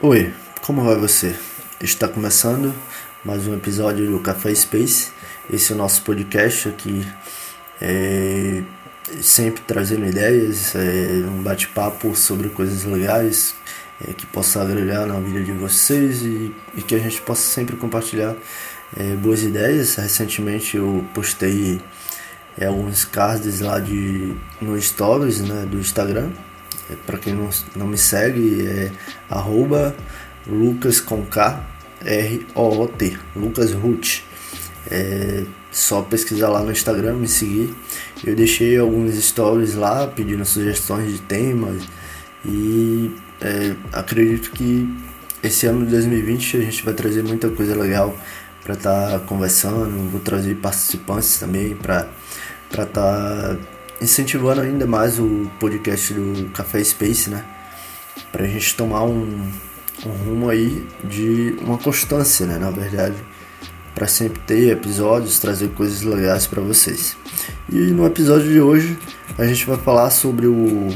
Oi, como vai você? Está começando mais um episódio do Café Space. Esse é o nosso podcast aqui, é, sempre trazendo ideias, é, um bate-papo sobre coisas legais é, que possa agregar na vida de vocês e, e que a gente possa sempre compartilhar é, boas ideias. Recentemente eu postei é, alguns cards lá de, no Stories né, do Instagram para quem não, não me segue, é arroba Lucas com K R-O-O-T, Lucas Ruth. É só pesquisar lá no Instagram, me seguir. Eu deixei alguns stories lá pedindo sugestões de temas e é, acredito que esse ano de 2020 a gente vai trazer muita coisa legal para estar tá conversando. Vou trazer participantes também para estar tá incentivando ainda mais o podcast do Café Space, né? Pra gente tomar um, um rumo aí de uma constância, né? Na verdade, para sempre ter episódios, trazer coisas legais para vocês. E no episódio de hoje a gente vai falar sobre o,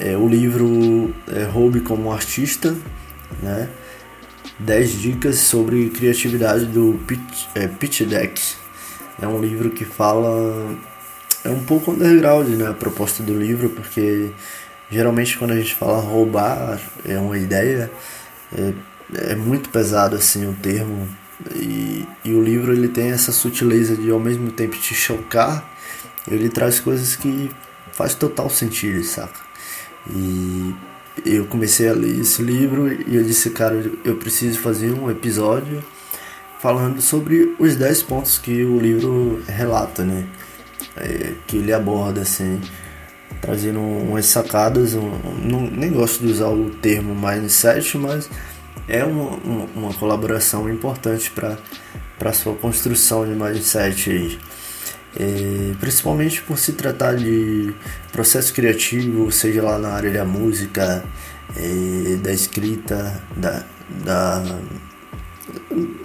é, o livro é, como Artista, né? 10 dicas sobre criatividade do Pitch, é, Pitch Deck. É um livro que fala é um pouco underground, né, a proposta do livro, porque geralmente quando a gente fala roubar é uma ideia, é, é muito pesado assim o termo e, e o livro ele tem essa sutileza de ao mesmo tempo te chocar, ele traz coisas que faz total sentido, saca? E eu comecei a ler esse livro e eu disse, cara, eu preciso fazer um episódio falando sobre os 10 pontos que o livro relata, né? É, que ele aborda, assim, trazendo umas sacadas. Um, não, nem gosto de usar o termo mindset, mas é uma, uma, colaboração importante para a sua construção de mindset aí. É, principalmente por se tratar de processo criativo, seja lá na área da música, é, da escrita, da, da,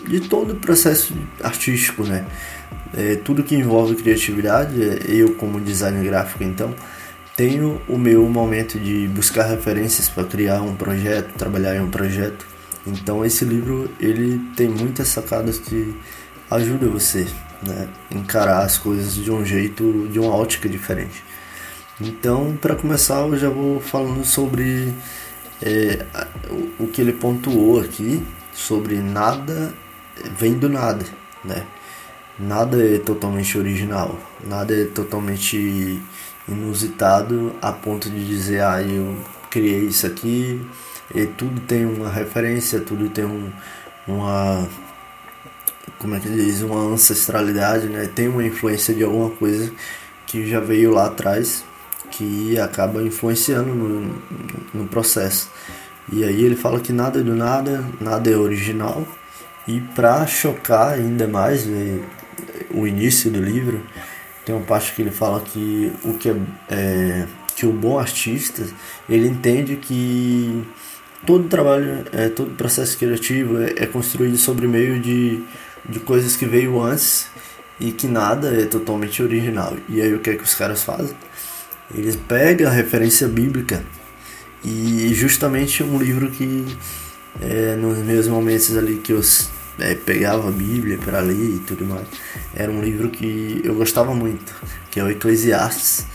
de todo o processo artístico, né? É, tudo que envolve criatividade, é, eu como designer gráfico então, tenho o meu momento de buscar referências para criar um projeto, trabalhar em um projeto. Então esse livro ele tem muitas sacadas que ajudam você né, encarar as coisas de um jeito, de uma ótica diferente. Então, para começar, eu já vou falando sobre é, o que ele pontuou aqui sobre nada vem do nada, né? Nada é totalmente original, nada é totalmente inusitado a ponto de dizer, ah, eu criei isso aqui, e tudo tem uma referência, tudo tem um, uma como é que diz, uma ancestralidade, né? Tem uma influência de alguma coisa que já veio lá atrás que acaba influenciando no, no processo. E aí ele fala que nada é do nada, nada é original. E para chocar ainda mais, né, o início do livro, tem uma parte que ele fala que o que é, é que o bom artista ele entende que todo trabalho, é, todo processo criativo é, é, construído sobre meio de, de coisas que veio antes e que nada é totalmente original. E aí o que é que os caras fazem? Eles pegam a referência bíblica e justamente um livro que é, nos meus momentos ali que eu é, pegava a Bíblia para ler e tudo mais. Era um livro que eu gostava muito, que é o Eclesiastes,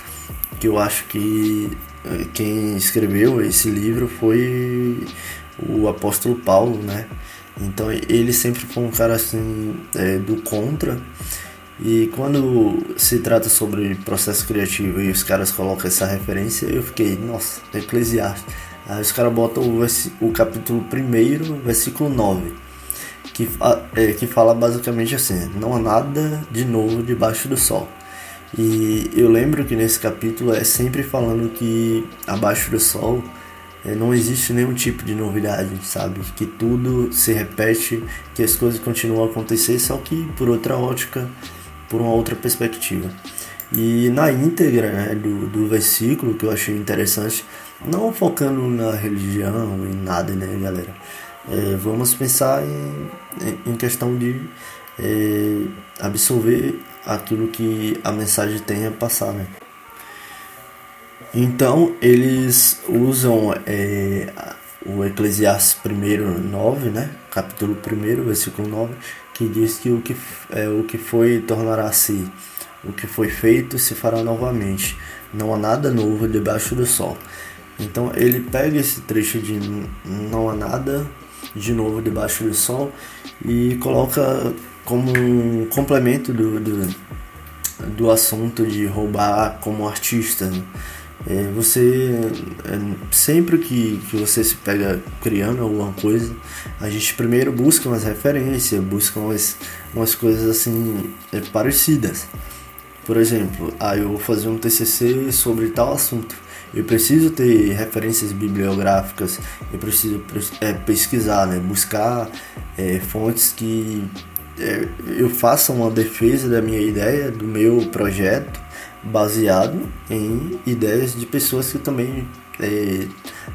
que eu acho que é, quem escreveu esse livro foi o apóstolo Paulo, né? Então ele sempre foi um cara assim é, do contra. E quando se trata sobre processo criativo e os caras colocam essa referência, eu fiquei, nossa, Eclesiastes. Aí os caras botam o, o capítulo 1, versículo 9 que, é, que fala basicamente assim: não há nada de novo debaixo do sol. E eu lembro que nesse capítulo é sempre falando que abaixo do sol é, não existe nenhum tipo de novidade, sabe? Que tudo se repete, que as coisas continuam a acontecer, só que por outra ótica, por uma outra perspectiva. E na íntegra né, do, do versículo, que eu achei interessante, não focando na religião e nada, né, galera? É, vamos pensar em, em questão de é, absorver aquilo que a mensagem tem a passar. Né? Então eles usam é, o Eclesiastes 1, 9, né? capítulo 1, versículo 9, que diz que o que, é, o que foi tornará-se, o que foi feito se fará novamente, não há nada novo debaixo do sol. Então ele pega esse trecho de não há nada de novo debaixo do sol e coloca como um complemento do, do, do assunto de roubar como artista. Né? É, você é, sempre que, que você se pega criando alguma coisa, a gente primeiro busca umas referências, busca umas, umas coisas assim é, parecidas. Por exemplo, ah, eu vou fazer um TCC sobre tal assunto. Eu preciso ter referências bibliográficas, eu preciso é, pesquisar, né? buscar é, fontes que é, eu faça uma defesa da minha ideia, do meu projeto, baseado em ideias de pessoas que também é,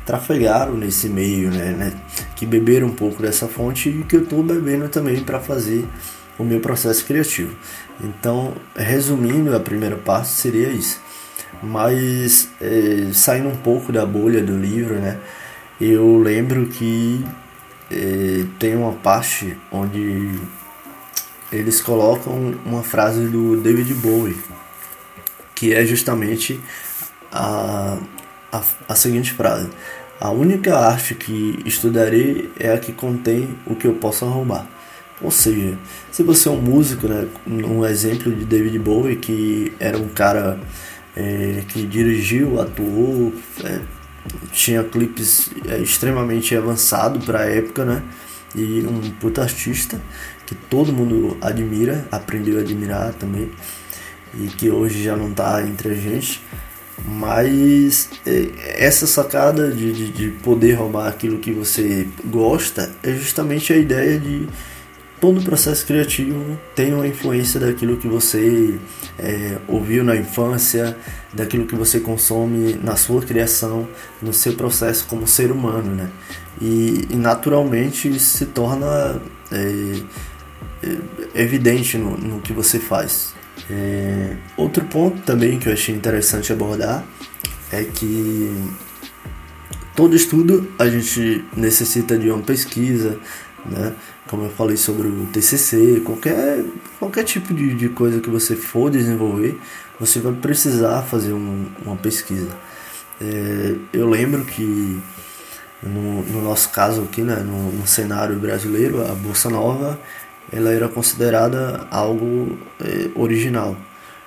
trafegaram nesse meio, né, né, que beberam um pouco dessa fonte e que eu estou bebendo também para fazer o meu processo criativo. Então, resumindo, a primeira parte seria isso. Mas é, saindo um pouco da bolha do livro, né, eu lembro que é, tem uma parte onde eles colocam uma frase do David Bowie, que é justamente a, a, a seguinte frase: A única arte que estudarei é a que contém o que eu possa roubar. Ou seja, se você é um músico, né, um exemplo de David Bowie, que era um cara é, que dirigiu, atuou, é, tinha clipes é, extremamente avançados para a época, né, e um puta artista que todo mundo admira, aprendeu a admirar também e que hoje já não está entre a gente. Mas é, essa sacada de, de, de, poder roubar aquilo que você gosta é justamente a ideia de todo o processo criativo tem uma influência daquilo que você é, ouviu na infância, daquilo que você consome na sua criação, no seu processo como ser humano, né? E, e naturalmente isso se torna é, é evidente no, no que você faz. É, outro ponto também que eu achei interessante abordar é que todo estudo a gente necessita de uma pesquisa, né? Como eu falei sobre o TCC, qualquer, qualquer tipo de, de coisa que você for desenvolver, você vai precisar fazer um, uma pesquisa. É, eu lembro que no, no, nosso caso aqui, né, no, no cenário brasileiro, a Bolsa Nova ela era considerada algo é, original.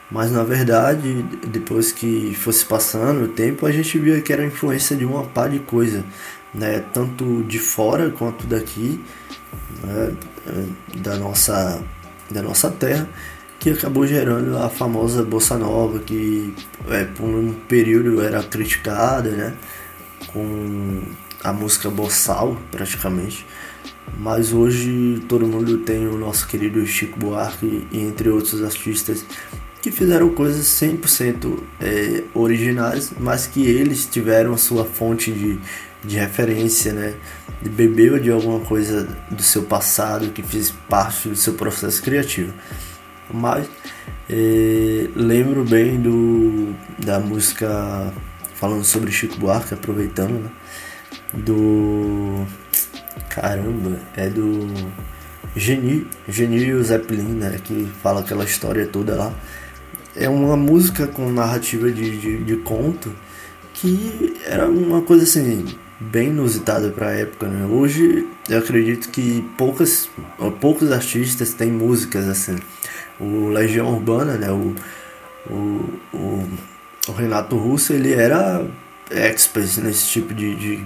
Mas na verdade, depois que fosse passando o tempo, a gente via que era influência de uma par de coisa, né? tanto de fora quanto daqui, né? Da, nossa, da nossa terra, que acabou gerando a famosa Bossa Nova, que é, por um período era criticada, né? com a música bossal praticamente. Mas hoje todo mundo tem o nosso querido Chico Buarque e entre outros artistas que fizeram coisas 100% é, originais, mas que eles tiveram sua fonte de, de referência, né? Bebeu de alguma coisa do seu passado que fez parte do seu processo criativo. Mas é, lembro bem do, da música falando sobre Chico Buarque, aproveitando, né? Do Caramba, é do Geni, Genio Zeppelin, né? Que fala aquela história toda lá. É uma música com narrativa de, de, de conto que era uma coisa assim bem inusitada para a época, né? Hoje eu acredito que poucas, poucos artistas têm músicas assim. O Legião Urbana, né? O, o, o, o Renato Russo ele era expert nesse tipo de, de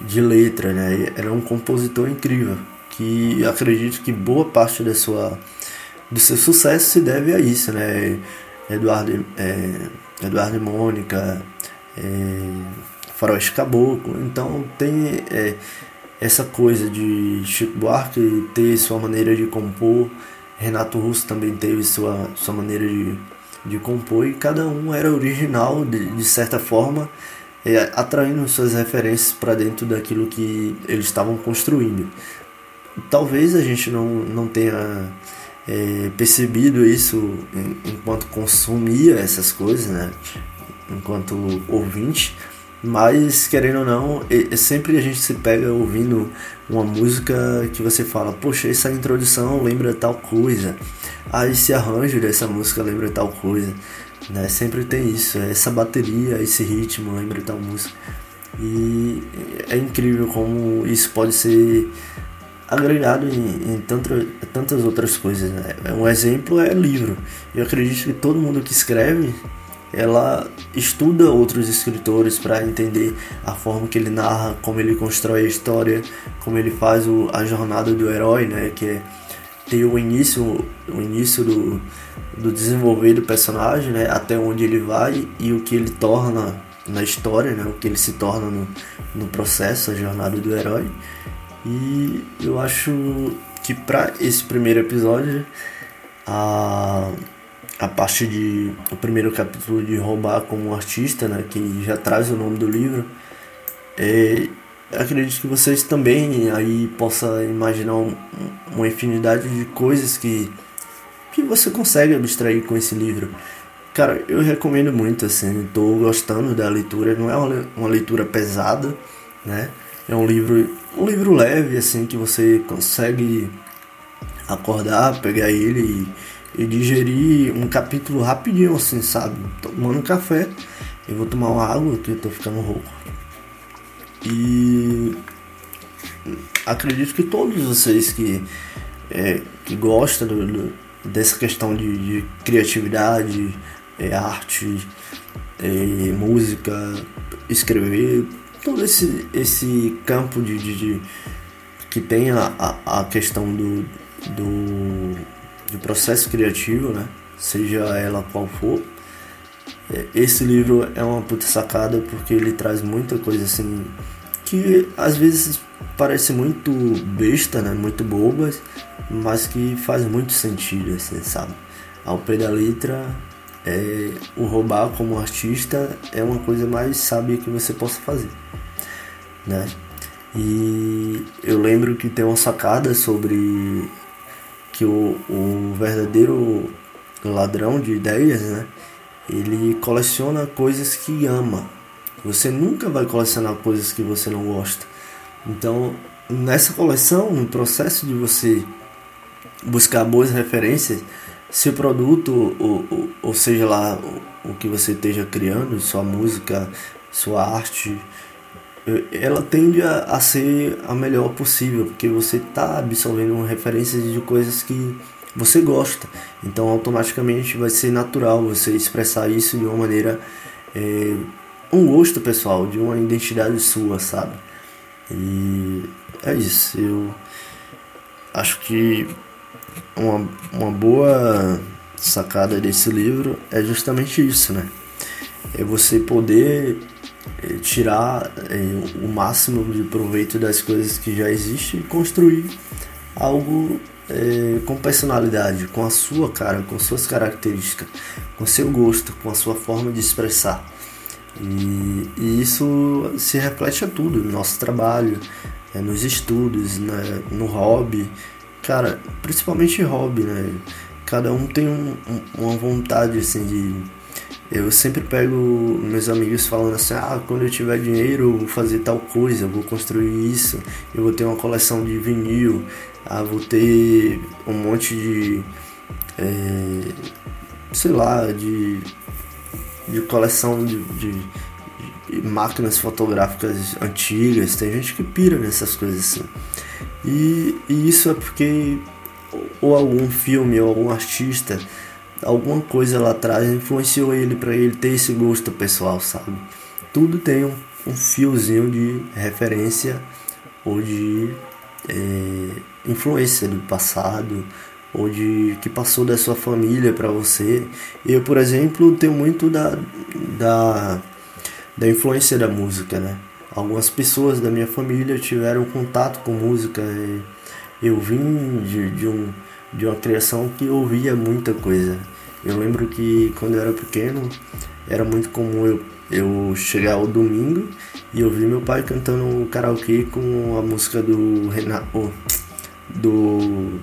de letra, né? Era um compositor incrível que acredito que boa parte da sua do seu sucesso se deve a isso, né? Eduardo, é, Eduardo e Mônica, é, Faroeste Caboclo, então tem é, essa coisa de Chico Buarque ter sua maneira de compor, Renato Russo também teve sua, sua maneira de, de compor e cada um era original de, de certa forma é, atraindo suas referências para dentro daquilo que eles estavam construindo. Talvez a gente não, não tenha é, percebido isso enquanto consumia essas coisas, né? enquanto ouvinte, Mas, querendo ou não, é, sempre a gente se pega ouvindo uma música que você fala, poxa, essa introdução lembra tal coisa. Ah, esse arranjo dessa música lembra tal coisa. Né? Sempre tem isso, essa bateria, esse ritmo lembra tal música. E é incrível como isso pode ser agregado em, em tanto, tantas outras coisas. Né? Um exemplo é livro. Eu acredito que todo mundo que escreve ela estuda outros escritores para entender a forma que ele narra, como ele constrói a história, como ele faz o, a jornada do herói, né, que é ter o início, o início do, do desenvolver do personagem, né, até onde ele vai e o que ele torna na história, né, o que ele se torna no, no processo, a jornada do herói. E eu acho que para esse primeiro episódio a a parte de o primeiro capítulo de roubar como artista, né, que já traz o nome do livro, é, acredito que vocês também aí possam imaginar um, uma infinidade de coisas que que você consegue abstrair com esse livro. Cara, eu recomendo muito, assim, estou gostando da leitura, não é uma, uma leitura pesada, né? É um livro, um livro leve, assim, que você consegue acordar, pegar ele e e digerir um capítulo rapidinho, assim, sabe? Tomando café, eu vou tomar uma água, eu tô ficando rouco. E acredito que todos vocês que, é, que gostam do, do, dessa questão de, de criatividade, é, arte, é, música, escrever, todo esse, esse campo de, de, de que tem a, a, a questão do, do de processo criativo, né? Seja ela qual for. É, esse livro é uma puta sacada porque ele traz muita coisa assim que às vezes parece muito besta, né? Muito bobas, mas que faz muito sentido, assim, sabe? Ao pé da letra, é, o roubar como artista é uma coisa mais sábia que você possa fazer, né? E eu lembro que tem uma sacada sobre que o, o verdadeiro ladrão de ideias, né? Ele coleciona coisas que ama. Você nunca vai colecionar coisas que você não gosta. Então, nessa coleção, no processo de você buscar boas referências, seu produto, ou, ou, ou seja lá o, o que você esteja criando, sua música, sua arte, ela tende a, a, ser a melhor possível, porque você está absorvendo referências de coisas que você gosta. Então automaticamente vai ser natural você expressar isso de uma maneira. É, um gosto pessoal, de uma identidade sua, sabe? E é isso. Eu acho que uma, uma boa sacada desse livro é justamente isso, né? É você poder tirar é, o máximo de proveito das coisas que já existem e construir algo é, com personalidade, com a sua cara, com suas características, com seu gosto, com a sua forma de expressar. E, e isso se reflete a tudo, no nosso trabalho, é, nos estudos, né, no hobby. Cara, principalmente hobby, né? Cada um tem um, um, uma vontade assim de eu sempre pego meus amigos falando assim: ah, quando eu tiver dinheiro eu vou fazer tal coisa, eu vou construir isso, eu vou ter uma coleção de vinil, ah, vou ter um monte de. É, sei lá, de, de coleção de, de, de, máquinas fotográficas antigas. Tem gente que pira nessas coisas assim. E, e isso é porque ou algum filme ou algum artista alguma coisa lá atrás influenciou ele para ele ter esse gosto pessoal, sabe? Tudo tem um, um fiozinho de referência ou de é, influência do passado ou de que passou da sua família para você. Eu, por exemplo, tenho muito da, da, da influência da música, né? Algumas pessoas da minha família tiveram contato com música. Eu vim de, de um de uma criação que ouvia muita coisa. Eu lembro que quando eu era pequeno era muito comum eu, eu chegar ao domingo e ouvir meu pai cantando karaokê com a música do Renato. Do.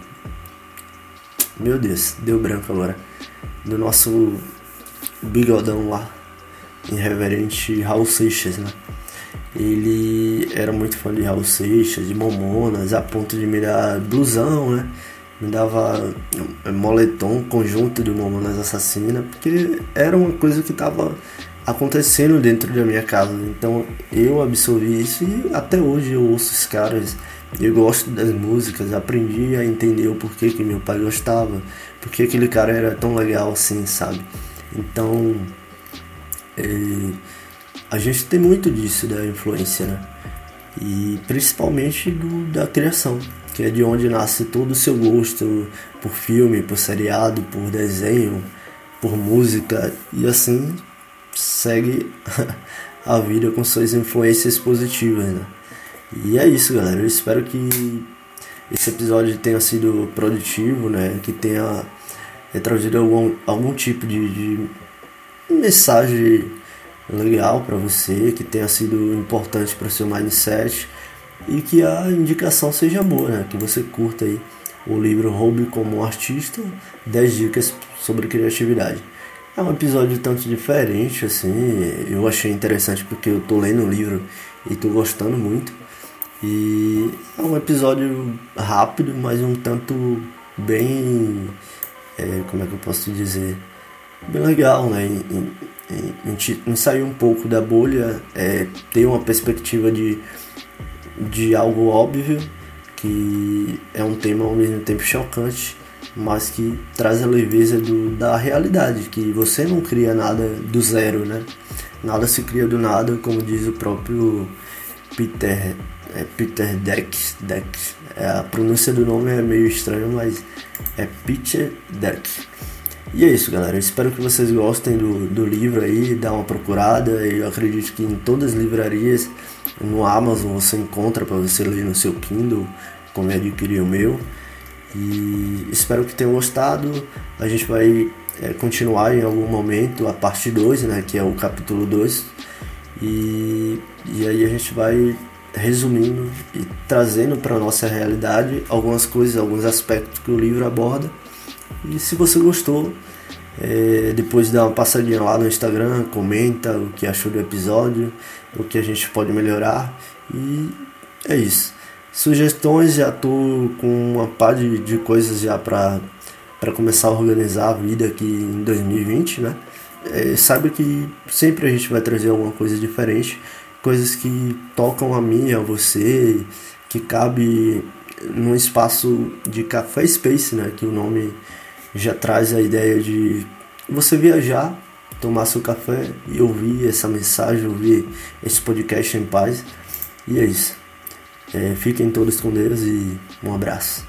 Meu Deus, deu branco agora. Do nosso bigodão lá. irreverente Raul Seixas, né? Ele era muito fã de Raul Seixas, de Momonas, a ponto de me dar blusão, né? Me dava moletom, conjunto de Momonas Assassina, porque era uma coisa que estava acontecendo dentro da minha casa. Então eu absorvi isso e até hoje eu ouço os caras, eu gosto das músicas, aprendi a entender o porquê que meu pai gostava, porque aquele cara era tão legal assim, sabe? Então é, a gente tem muito disso da influência, né? E principalmente do, da criação, que é de onde nasce todo o seu gosto por filme, por seriado, por desenho, por música e assim segue a vida com suas influências positivas, né? E é isso, galera. Eu espero que esse episódio tenha sido produtivo, né? Que tenha trazido algum, algum tipo de, de mensagem legal para você, que tenha sido importante para o seu mindset e que a indicação seja boa, né? Que você curta aí o livro Hobby como Artista, 10 dicas sobre criatividade. É um episódio tanto diferente, assim, eu achei interessante porque eu tô lendo o livro e tô gostando muito. E é um episódio rápido, mas um tanto bem. É, como é que eu posso dizer? Bem legal, né? Em, em, em sair um pouco da bolha, é, ter uma perspectiva de, de algo óbvio, que é um tema ao mesmo tempo chocante mas que traz a leveza do, da realidade, que você não cria nada do zero, né? Nada se cria do nada, como diz o próprio Peter, é Peter Deck, Deck. É, a pronúncia do nome é meio estranha, mas é Peter Deck. E é isso, galera. Espero que vocês gostem do, do livro aí, dá uma procurada. Eu acredito que em todas as livrarias, no Amazon, você encontra para você ler no seu Kindle, como eu adquiri o meu. E espero que tenham gostado. A gente vai é, continuar em algum momento a parte 2, né, que é o capítulo 2. E, e aí a gente vai resumindo e trazendo para nossa realidade algumas coisas, alguns aspectos que o livro aborda. E se você gostou, é, depois dá uma passadinha lá no Instagram, comenta o que achou do episódio, o que a gente pode melhorar. E é isso. Sugestões, já tô com uma par de, de coisas já para para começar a organizar a vida aqui em 2020, né? É, saiba que sempre a gente vai trazer alguma coisa diferente, coisas que tocam a mim, a você, que cabe num espaço de café space, né? Que o nome já traz a ideia de você viajar, tomar seu café e ouvir essa mensagem, ouvir esse podcast em paz. E é isso. É, fiquem todos com Deus e um abraço.